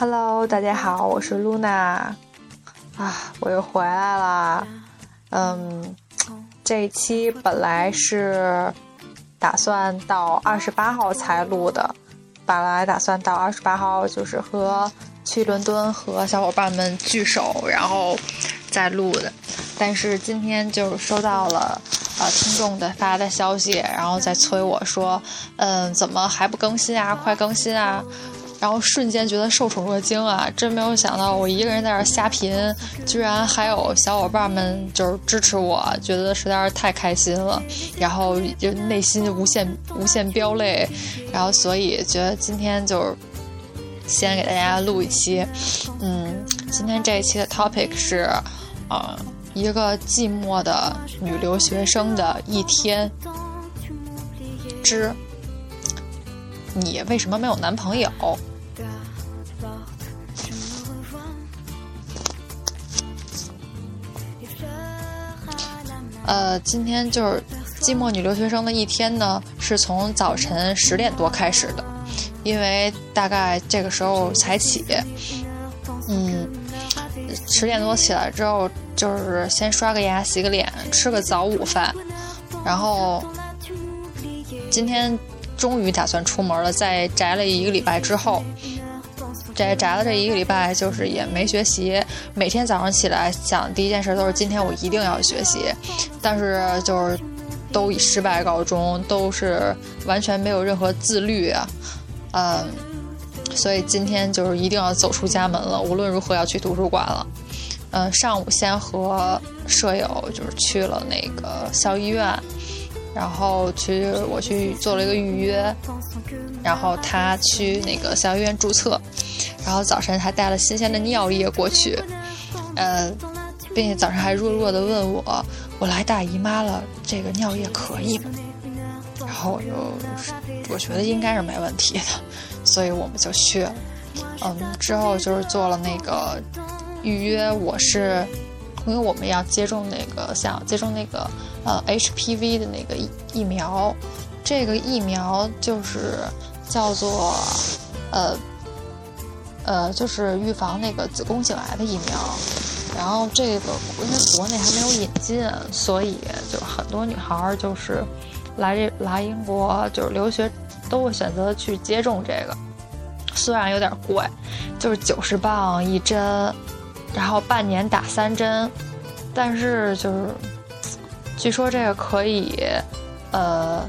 Hello，大家好，我是 Luna，啊，我又回来啦。嗯，这一期本来是打算到二十八号才录的，本来打算到二十八号就是和去伦敦和小伙伴们聚首，然后再录的。但是今天就收到了呃听众的发的消息，然后再催我说，嗯，怎么还不更新啊？快更新啊！然后瞬间觉得受宠若惊啊！真没有想到我一个人在这瞎贫，居然还有小伙伴们就是支持我，觉得实在是太开心了。然后就内心无限无限飙泪，然后所以觉得今天就是先给大家录一期。嗯，今天这一期的 topic 是，呃，一个寂寞的女留学生的一天之。你为什么没有男朋友？呃，今天就是寂寞女留学生的一天呢，是从早晨十点多开始的，因为大概这个时候才起，嗯，十点多起来之后，就是先刷个牙、洗个脸、吃个早午饭，然后今天终于打算出门了，在宅了一个礼拜之后。宅宅了这一个礼拜，就是也没学习。每天早上起来想第一件事都是今天我一定要学习，但是就是都以失败告终，都是完全没有任何自律啊。嗯，所以今天就是一定要走出家门了，无论如何要去图书馆了。嗯，上午先和舍友就是去了那个校医院，然后去我去做了一个预约，然后他去那个校医院注册。然后早晨还带了新鲜的尿液过去，呃，并且早上还弱弱的问我：“我来大姨妈了，这个尿液可以吗？”然后我就我觉得应该是没问题的，所以我们就去了。嗯，之后就是做了那个预约，我是因为我们要接种那个想接种那个呃 HPV 的那个疫疫苗，这个疫苗就是叫做呃。呃，就是预防那个子宫颈癌的疫苗，然后这个因为国内还没有引进，所以就很多女孩儿就是来这来英国就是留学都会选择去接种这个，虽然有点贵，就是九十磅一针，然后半年打三针，但是就是据说这个可以呃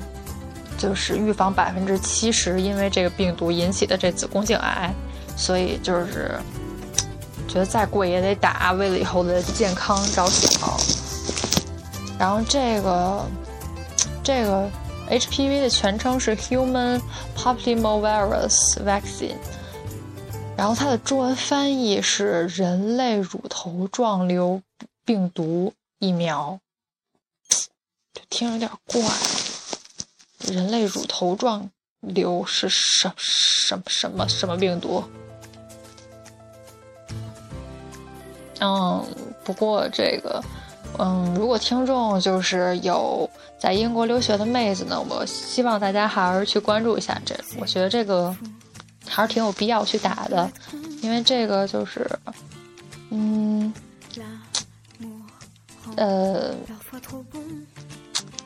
就是预防百分之七十因为这个病毒引起的这子宫颈癌。所以就是觉得再贵也得打，为了以后的健康着想。然后这个这个 HPV 的全称是 Human Papillomavirus Vaccine，然后它的中文翻译是人类乳头状瘤病毒疫苗，就听着有点怪。人类乳头状瘤是什什什么什么病毒？嗯，不过这个，嗯，如果听众就是有在英国留学的妹子呢，我希望大家还是去关注一下这，我觉得这个还是挺有必要去打的，因为这个就是，嗯，呃，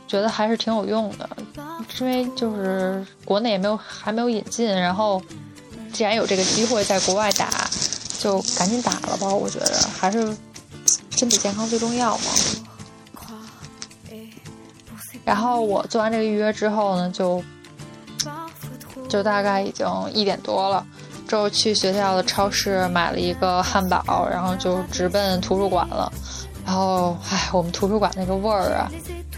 觉得还是挺有用的，因为就是国内也没有还没有引进，然后既然有这个机会在国外打。就赶紧打了吧，我觉得还是身体健康最重要嘛。然后我做完这个预约之后呢，就就大概已经一点多了，之后去学校的超市买了一个汉堡，然后就直奔图书馆了。然后，唉，我们图书馆那个味儿啊，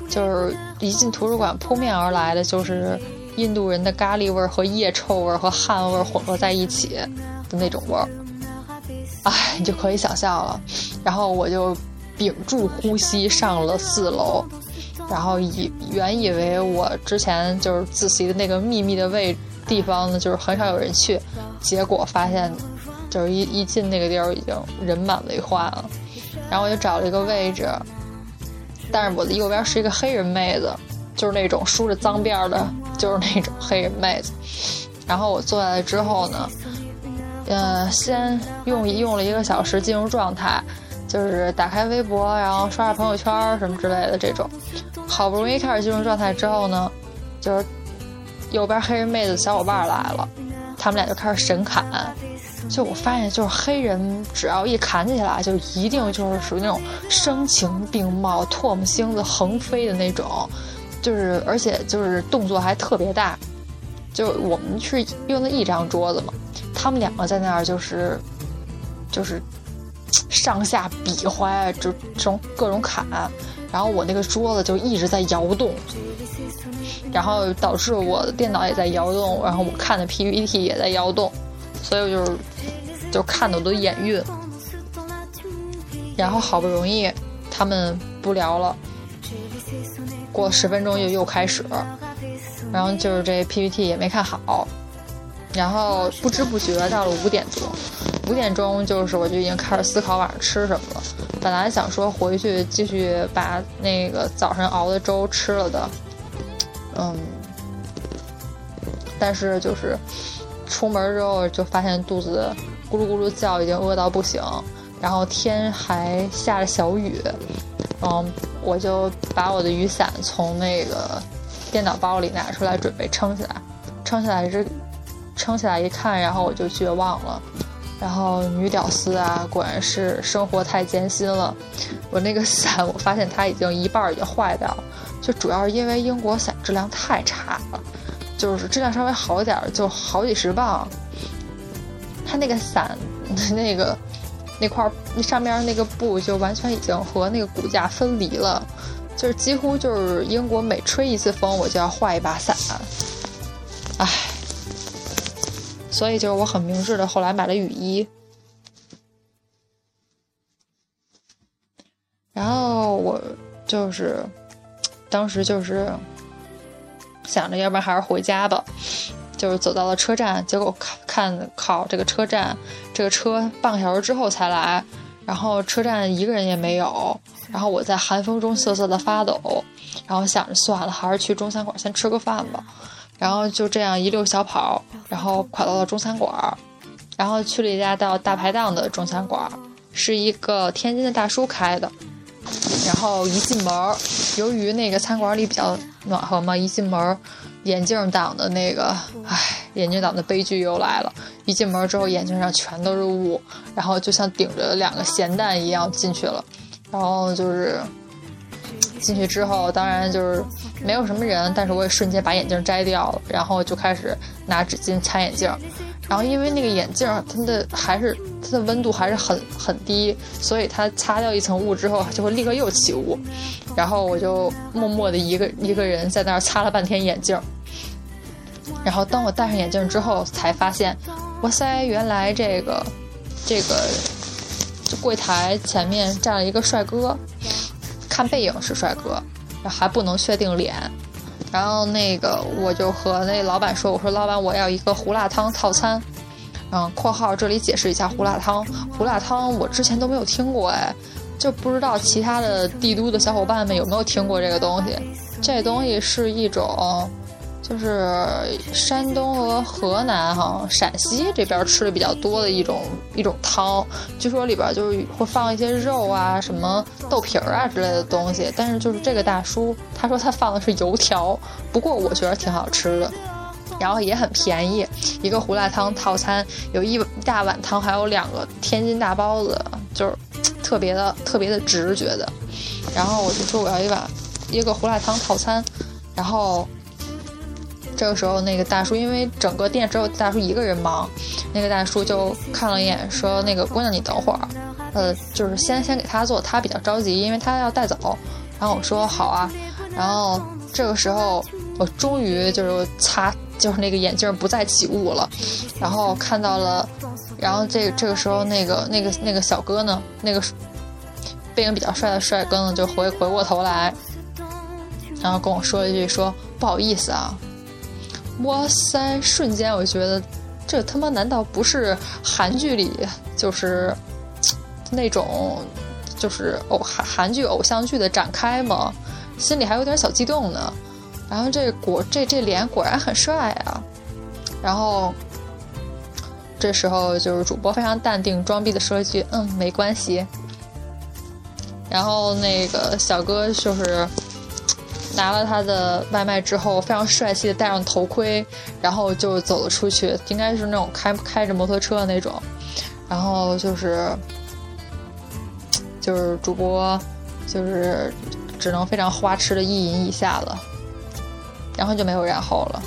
就是一进图书馆扑面而来的就是印度人的咖喱味儿和腋臭味儿和汗味儿混合在一起的那种味儿。哎，你就可以想象了，然后我就屏住呼吸上了四楼，然后以原以为我之前就是自习的那个秘密的位地方呢，就是很少有人去，结果发现就是一一进那个地儿已经人满为患了，然后我就找了一个位置，但是我的右边是一个黑人妹子，就是那种梳着脏辫的，就是那种黑人妹子，然后我坐下来之后呢。呃，先用用了一个小时进入状态，就是打开微博，然后刷刷朋友圈什么之类的这种。好不容易开始进入状态之后呢，就是右边黑人妹子小伙伴来了，他们俩就开始神砍。就我发现，就是黑人只要一砍起来，就一定就是属于那种声情并茂、唾沫星子横飞的那种，就是而且就是动作还特别大。就我们是用的一张桌子嘛。他们两个在那儿就是，就是上下比划，就这种各种砍，然后我那个桌子就一直在摇动，然后导致我的电脑也在摇动，然后我看的 PPT 也在摇动，所以我就是就看的我都眼晕。然后好不容易他们不聊了，过十分钟又又开始，然后就是这 PPT 也没看好。然后不知不觉到了五点多，五点钟就是我就已经开始思考晚上吃什么了。本来想说回去继续把那个早上熬的粥吃了的，嗯，但是就是出门之后就发现肚子咕噜咕噜叫，已经饿到不行。然后天还下着小雨，嗯，我就把我的雨伞从那个电脑包里拿出来准备撑起来，撑起来是。撑起来一看，然后我就绝望了。然后女屌丝啊，果然是生活太艰辛了。我那个伞，我发现它已经一半已经坏掉了，就主要是因为英国伞质量太差了，就是质量稍微好一点就好几十磅。它那个伞，那个那块那上面那个布就完全已经和那个骨架分离了，就是几乎就是英国每吹一次风，我就要换一把伞。唉。所以就是我很明智的，后来买了雨衣。然后我就是，当时就是想着，要不然还是回家吧。就是走到了车站，结果看看靠这个车站，这个车半个小时之后才来，然后车站一个人也没有。然后我在寒风中瑟瑟的发抖，然后想着算了，还是去中餐馆先吃个饭吧。然后就这样一溜小跑，然后跑到了中餐馆，然后去了一家叫大排档的中餐馆，是一个天津的大叔开的。然后一进门，由于那个餐馆里比较暖和嘛，一进门，眼镜党的那个，唉，眼镜党的悲剧又来了。一进门之后，眼镜上全都是雾，然后就像顶着两个咸蛋一样进去了，然后就是。进去之后，当然就是没有什么人，但是我也瞬间把眼镜摘掉了，然后就开始拿纸巾擦眼镜。然后因为那个眼镜它的还是它的温度还是很很低，所以它擦掉一层雾之后就会立刻又起雾。然后我就默默的一个一个人在那儿擦了半天眼镜。然后当我戴上眼镜之后，才发现，哇塞，原来这个这个柜台前面站了一个帅哥。看背影是帅哥，还不能确定脸。然后那个我就和那老板说：“我说老板，我要一个胡辣汤套餐。”嗯，括号这里解释一下胡辣汤。胡辣汤我之前都没有听过，哎，就不知道其他的帝都的小伙伴们有没有听过这个东西。这东西是一种。就是山东和河南哈，陕西这边吃的比较多的一种一种汤，据说里边就是会放一些肉啊、什么豆皮儿啊之类的东西。但是就是这个大叔他说他放的是油条，不过我觉得挺好吃的，然后也很便宜，一个胡辣汤套餐有一大碗汤，还有两个天津大包子，就是特别的特别的值觉得。然后我就说我要一碗一个胡辣汤套餐，然后。这个时候，那个大叔因为整个店只有大叔一个人忙，那个大叔就看了一眼，说：“那个姑娘，你等会儿，呃，就是先先给他做，他比较着急，因为他要带走。”然后我说：“好啊。”然后这个时候，我终于就是擦，就是那个眼镜不再起雾了，然后看到了，然后这这个时候，那个那个那个小哥呢，那个背影比较帅的帅哥呢，就回回过头来，然后跟我说了一句：“说不好意思啊。”哇塞！瞬间我觉得，这他妈难道不是韩剧里就是那种就是偶韩韩剧偶像剧的展开吗？心里还有点小激动呢。然后这果这这脸果然很帅啊。然后这时候就是主播非常淡定装逼的说一句：“嗯，没关系。”然后那个小哥就是拿了他的外卖之后，非常帅气的戴上头盔，然后就走了出去，应该是那种开开着摩托车的那种。然后就是就是主播就是只能非常花痴的一饮一下了，然后就没有然后了。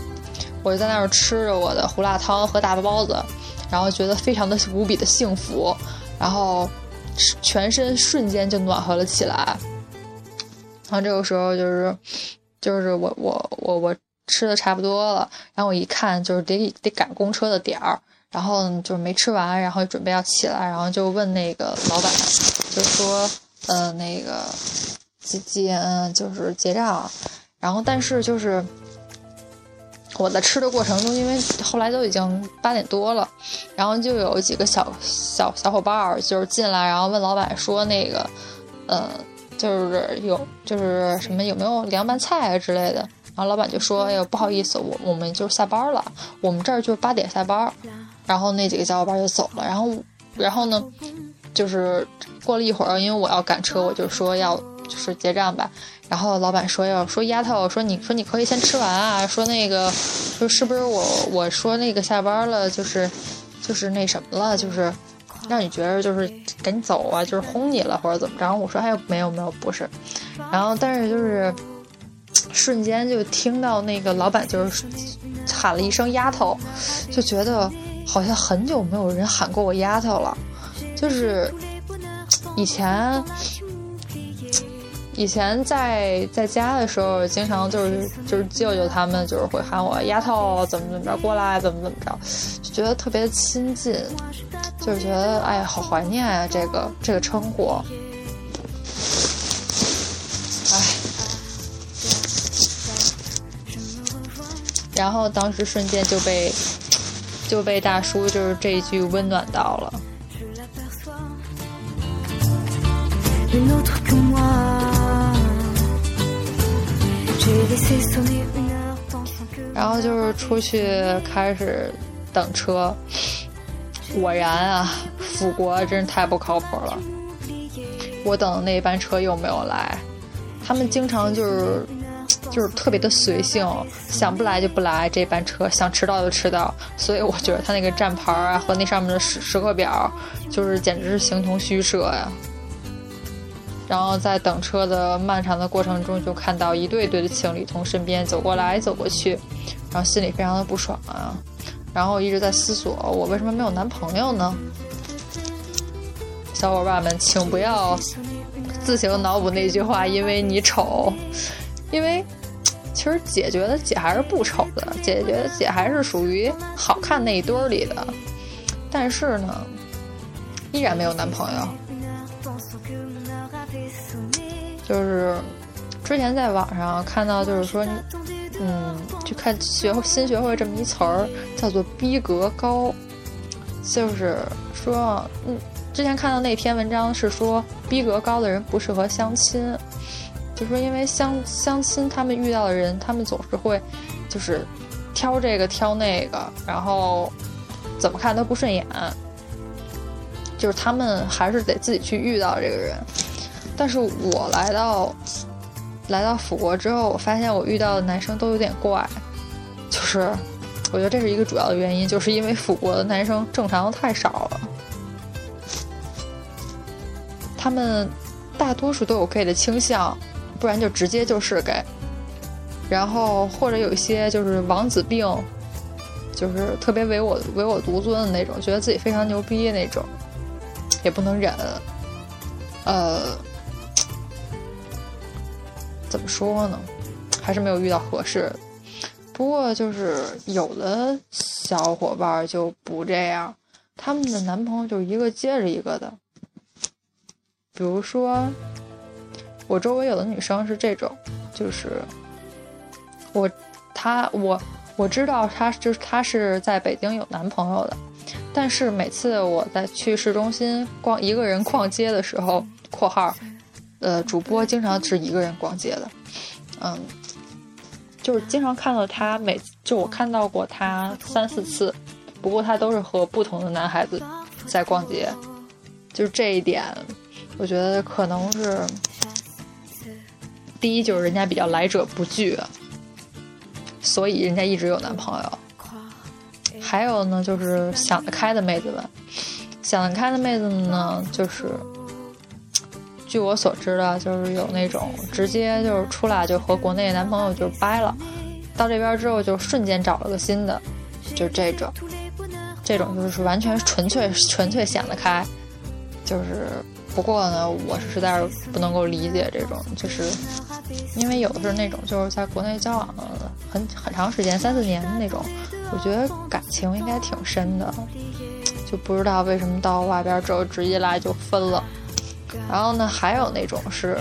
我就在那儿吃着我的胡辣汤和大包子，然后觉得非常的无比的幸福，然后全身瞬间就暖和了起来。然后这个时候就是就是我我我我吃的差不多了，然后我一看就是得得赶公车的点儿，然后就是没吃完，然后准备要起来，然后就问那个老板，就说呃那个结结嗯就是结账，然后但是就是。我在吃的过程中，因为后来都已经八点多了，然后就有几个小小小伙伴儿就是进来，然后问老板说那个，呃，就是有就是什么有没有凉拌菜啊之类的，然后老板就说，哎呦不好意思，我我们就下班了，我们这儿就八点下班，然后那几个小伙伴就走了，然后然后呢，就是过了一会儿，因为我要赶车，我就说要就是结账吧。然后老板说要说丫头说你说你可以先吃完啊，说那个说是不是我我说那个下班了就是就是那什么了，就是让你觉得就是赶紧走啊，就是轰你了或者怎么着？我说哎没有没有不是，然后但是就是瞬间就听到那个老板就是喊了一声丫头，就觉得好像很久没有人喊过我丫头了，就是以前。以前在在家的时候，经常就是就是舅舅他们就是会喊我丫头怎么怎么着过来怎么怎么着，就觉得特别亲近，就是觉得哎好怀念啊这个这个称呼，哎，然后当时瞬间就被就被大叔就是这一句温暖到了。然后就是出去开始等车，果然啊，辅国真是太不靠谱了。我等的那班车又没有来，他们经常就是就是特别的随性，想不来就不来这班车，想迟到就迟到。所以我觉得他那个站牌啊和那上面的时时刻表，就是简直是形同虚设呀。然后在等车的漫长的过程中，就看到一对对的情侣从身边走过来走过去，然后心里非常的不爽啊。然后一直在思索，我为什么没有男朋友呢？小伙伴们，请不要自行脑补那句话，因为你丑。因为其实姐觉得姐还是不丑的，姐觉得姐还是属于好看那一堆儿里的。但是呢，依然没有男朋友。就是之前在网上看到，就是说，嗯，就看学会新学会这么一词儿，叫做“逼格高”。就是说，嗯，之前看到那篇文章是说，逼格高的人不适合相亲，就说因为相相亲，他们遇到的人，他们总是会，就是挑这个挑那个，然后怎么看都不顺眼，就是他们还是得自己去遇到这个人。但是我来到来到辅国之后，我发现我遇到的男生都有点怪，就是我觉得这是一个主要的原因，就是因为辅国的男生正常的太少了，他们大多数都有 gay 的倾向，不然就直接就是 gay，然后或者有一些就是王子病，就是特别唯我唯我独尊的那种，觉得自己非常牛逼那种，也不能忍，呃。怎么说呢？还是没有遇到合适的。不过就是有的小伙伴就不这样，他们的男朋友就一个接着一个的。比如说，我周围有的女生是这种，就是我，她，我，我知道她就是她是在北京有男朋友的，但是每次我在去市中心逛一个人逛街的时候（括号）。呃，主播经常是一个人逛街的，嗯，就是经常看到他每就我看到过他三四次，不过他都是和不同的男孩子在逛街，就是这一点，我觉得可能是第一就是人家比较来者不拒，所以人家一直有男朋友。还有呢，就是想得开的妹子们，想得开的妹子们呢，就是据我所知的，就是有那种直接就是出来就和国内男朋友就掰了，到这边之后就瞬间找了个新的，就这种，这种就是完全纯粹纯粹想得开，就是不过呢，我是实在是不能够理解这种，就是因为有的是那种就是在国内交往了很很长时间三四年的那种。我觉得感情应该挺深的，就不知道为什么到外边之后直接来就分了。然后呢，还有那种是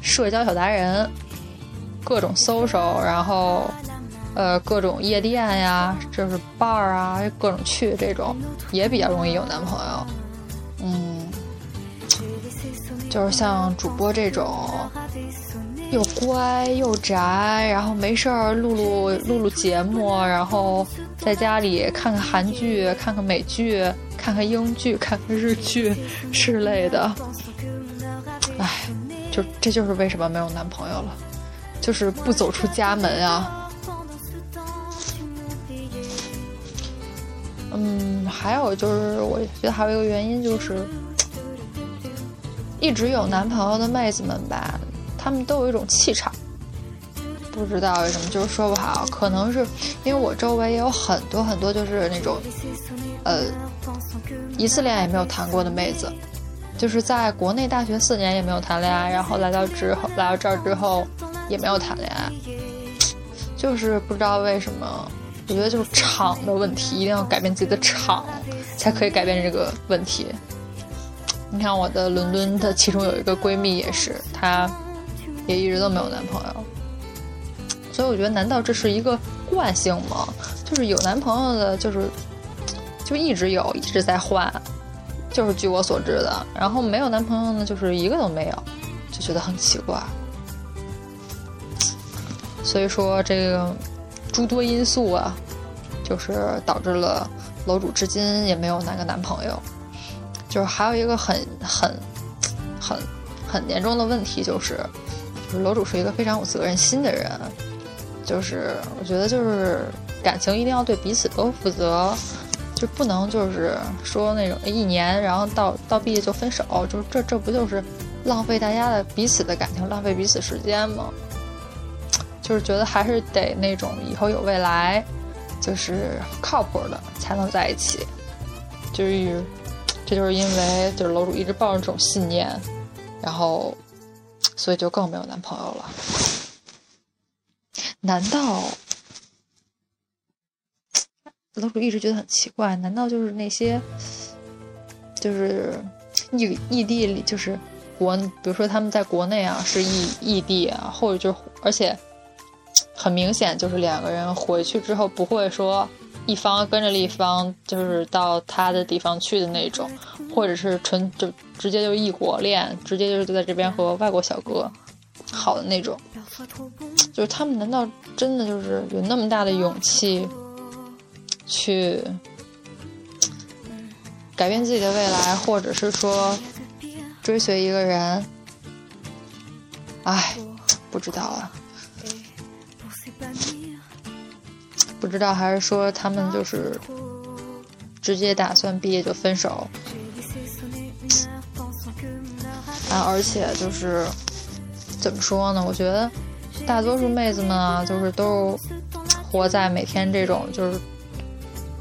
社交小达人，各种 social，然后呃各种夜店呀，就是伴儿啊，各种去这种也比较容易有男朋友。嗯，就是像主播这种。又乖又宅，然后没事儿录录录录节目，然后在家里看看韩剧、看看美剧、看看英剧、看看日剧之类的。唉，就这就是为什么没有男朋友了，就是不走出家门啊。嗯，还有就是，我觉得还有一个原因就是，一直有男朋友的妹子们吧。他们都有一种气场，不知道为什么，就是说不好。可能是因为我周围也有很多很多，就是那种，呃，一次恋爱也没有谈过的妹子，就是在国内大学四年也没有谈恋爱，然后来到之后来到这儿之后也没有谈恋爱，就是不知道为什么。我觉得就是场的问题，一定要改变自己的场，才可以改变这个问题。你看我的伦敦的其中有一个闺蜜也是，她。也一直都没有男朋友，所以我觉得，难道这是一个惯性吗？就是有男朋友的，就是就一直有，一直在换，就是据我所知的。然后没有男朋友呢，就是一个都没有，就觉得很奇怪。所以说，这个诸多因素啊，就是导致了楼主至今也没有哪个男朋友。就是还有一个很很很很严重的问题就是。楼主是一个非常有责任心的人，就是我觉得就是感情一定要对彼此都负责，就不能就是说那种一年然后到到毕业就分手，就这这不就是浪费大家的彼此的感情，浪费彼此时间吗？就是觉得还是得那种以后有未来，就是靠谱的才能在一起，就是这就是因为就是楼主一直抱着这种信念，然后。所以就更没有男朋友了。难道楼主一直觉得很奇怪？难道就是那些就是异异地里，就是国，比如说他们在国内啊是异异地啊，或者就是而且很明显就是两个人回去之后不会说一方跟着另一方就是到他的地方去的那种。或者是纯就直接就异国恋，直接就是在这边和外国小哥好的那种，就是他们难道真的就是有那么大的勇气去改变自己的未来，或者是说追随一个人？唉，不知道啊，不知道还是说他们就是直接打算毕业就分手？啊，而且就是怎么说呢？我觉得大多数妹子们啊，就是都活在每天这种就是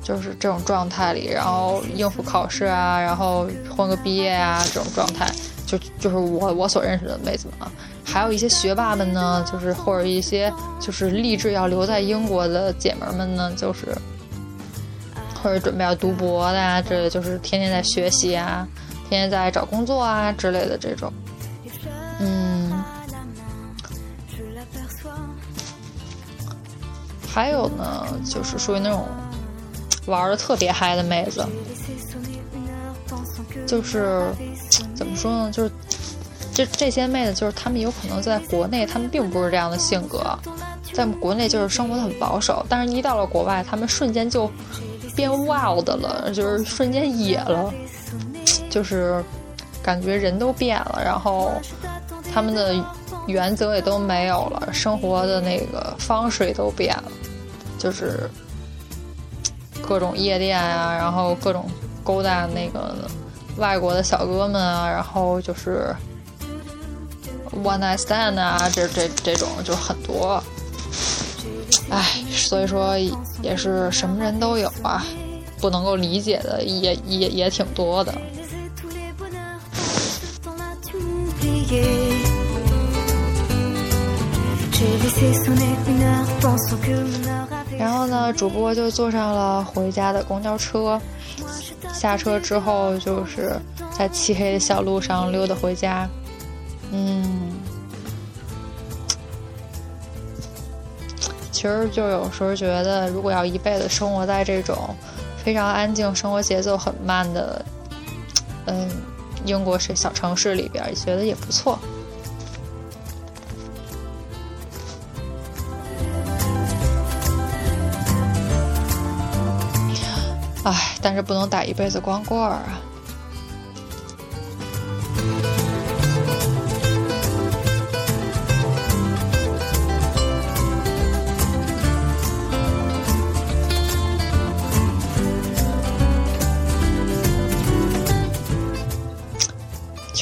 就是这种状态里，然后应付考试啊，然后混个毕业啊这种状态。就就是我我所认识的妹子们啊，还有一些学霸们呢，就是或者一些就是立志要留在英国的姐们们呢，就是或者准备要读博的呀，这就是天天在学习啊。天天在找工作啊之类的这种，嗯，还有呢，就是属于那种玩的特别嗨的妹子，就是怎么说呢？就是这这些妹子，就是她们有可能在国内，她们并不是这样的性格，在国内就是生活的很保守，但是一到了国外，她们瞬间就变 wild 了，就是瞬间野了，就是感觉人都变了，然后他们的原则也都没有了，生活的那个方式也都变了，就是各种夜店啊，然后各种勾搭那个外国的小哥们啊，然后就是 one night stand 啊，这这这种就很多。唉，所以说也是什么人都有啊，不能够理解的也也也挺多的。然后呢，主播就坐上了回家的公交车，下车之后就是在漆黑的小路上溜达回家，嗯。其实就有时候觉得，如果要一辈子生活在这种非常安静、生活节奏很慢的，嗯，英国是小城市里边，觉得也不错。唉，但是不能打一辈子光棍儿啊。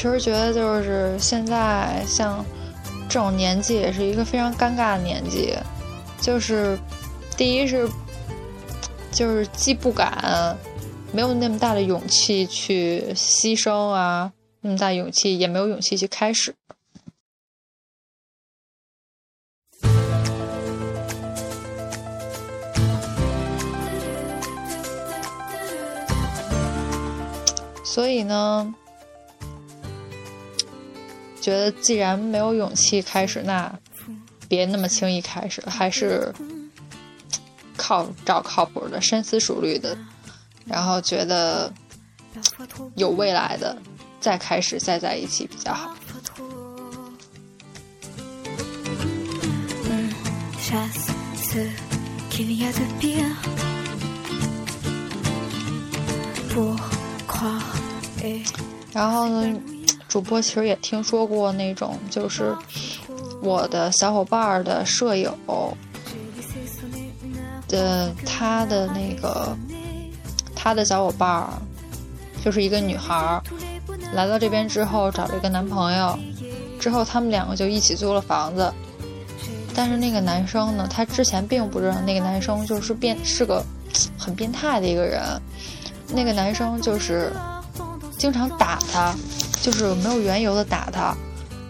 其实觉得就是现在像这种年纪也是一个非常尴尬的年纪，就是第一是就是既不敢没有那么大的勇气去牺牲啊，那么大勇气也没有勇气去开始，所以呢。觉得既然没有勇气开始，那别那么轻易开始，还是靠找靠谱的、深思熟虑的，然后觉得有未来的再开始再在一起比较好。然后呢？主播其实也听说过那种，就是我的小伙伴的舍友的他的那个他的小伙伴就是一个女孩来到这边之后找了一个男朋友，之后他们两个就一起租了房子。但是那个男生呢，他之前并不知道那个男生就是变是个很变态的一个人，那个男生就是经常打他。就是没有缘由的打他，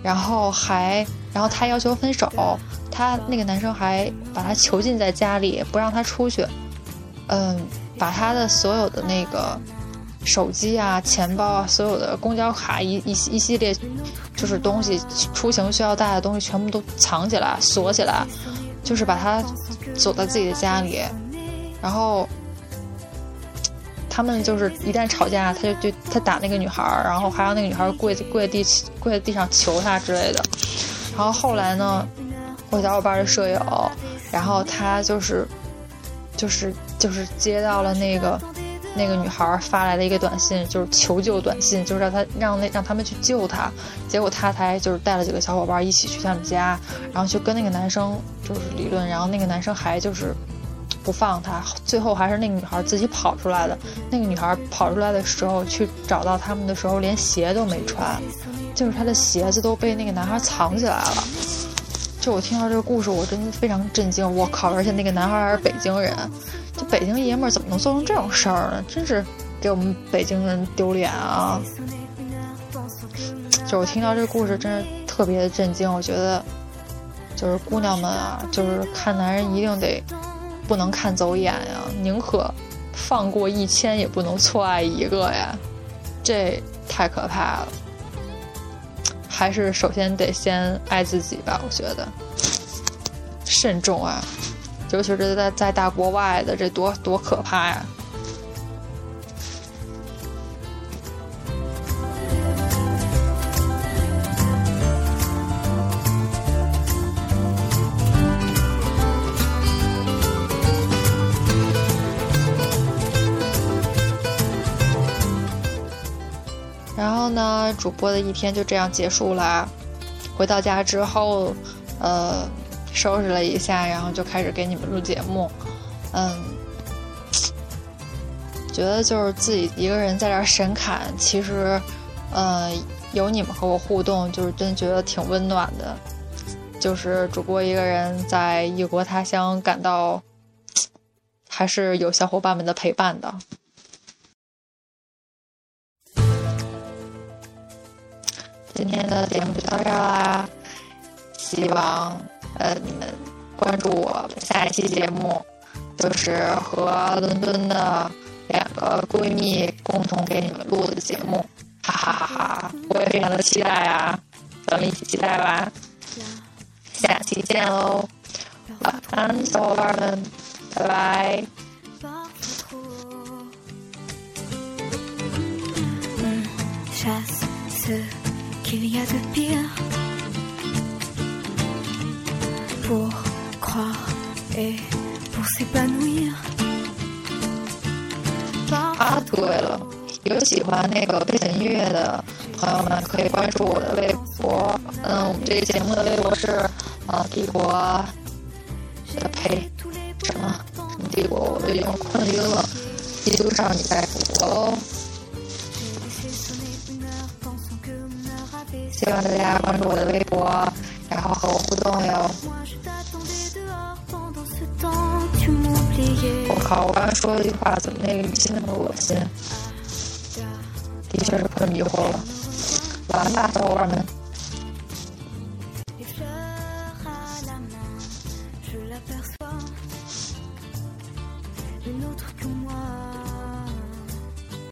然后还，然后他要求分手，他那个男生还把他囚禁在家里，不让他出去，嗯，把他的所有的那个手机啊、钱包啊、所有的公交卡一一一系列就是东西出行需要带的东西全部都藏起来锁起来，就是把他锁在自己的家里，然后。他们就是一旦吵架，他就就他打那个女孩儿，然后还让那个女孩跪跪地跪在地上求他之类的。然后后来呢，我小伙伴的舍友，然后他就是就是就是接到了那个那个女孩发来的一个短信，就是求救短信，就是让他让那让他们去救他。结果他才就是带了几个小伙伴一起去他们家，然后就跟那个男生就是理论，然后那个男生还就是。不放他，最后还是那个女孩自己跑出来的。那个女孩跑出来的时候，去找到他们的时候，连鞋都没穿，就是她的鞋子都被那个男孩藏起来了。就我听到这个故事，我真的非常震惊。我靠！而且那个男孩还是北京人，就北京爷们儿怎么能做成这种事儿呢？真是给我们北京人丢脸啊！就我听到这个故事，真是特别的震惊。我觉得，就是姑娘们啊，就是看男人一定得。不能看走眼呀，宁可放过一千，也不能错爱一个呀，这太可怕了。还是首先得先爱自己吧，我觉得慎重啊，尤其是在在大国外的，这多多可怕呀。呢，主播的一天就这样结束了。回到家之后，呃，收拾了一下，然后就开始给你们录节目。嗯，觉得就是自己一个人在这神侃，其实，呃，有你们和我互动，就是真觉得挺温暖的。就是主播一个人在异国他乡，感到还是有小伙伴们的陪伴的。今天的节目就到这儿啦，希望呃你们关注我下一期节目，就是和伦敦的两个闺蜜共同给你们录的节目，哈哈哈哈！我也非常的期待啊，咱们一起期待吧。下期见喽，晚安，小伙伴们，拜拜。啊，对了，有喜欢那个背景音乐的朋友们，可以关注我的微博。嗯，我们这个节目的微博是。啊，帝国，呃呸，什么什么帝国，我都已经困晕了。基督少女在复活喽！希望大家关注我的微博，然后和我互动哟。我靠，我刚才说了一句话，怎么那个语气那么恶心？的确是困迷糊了。晚安吧，小伙伴们。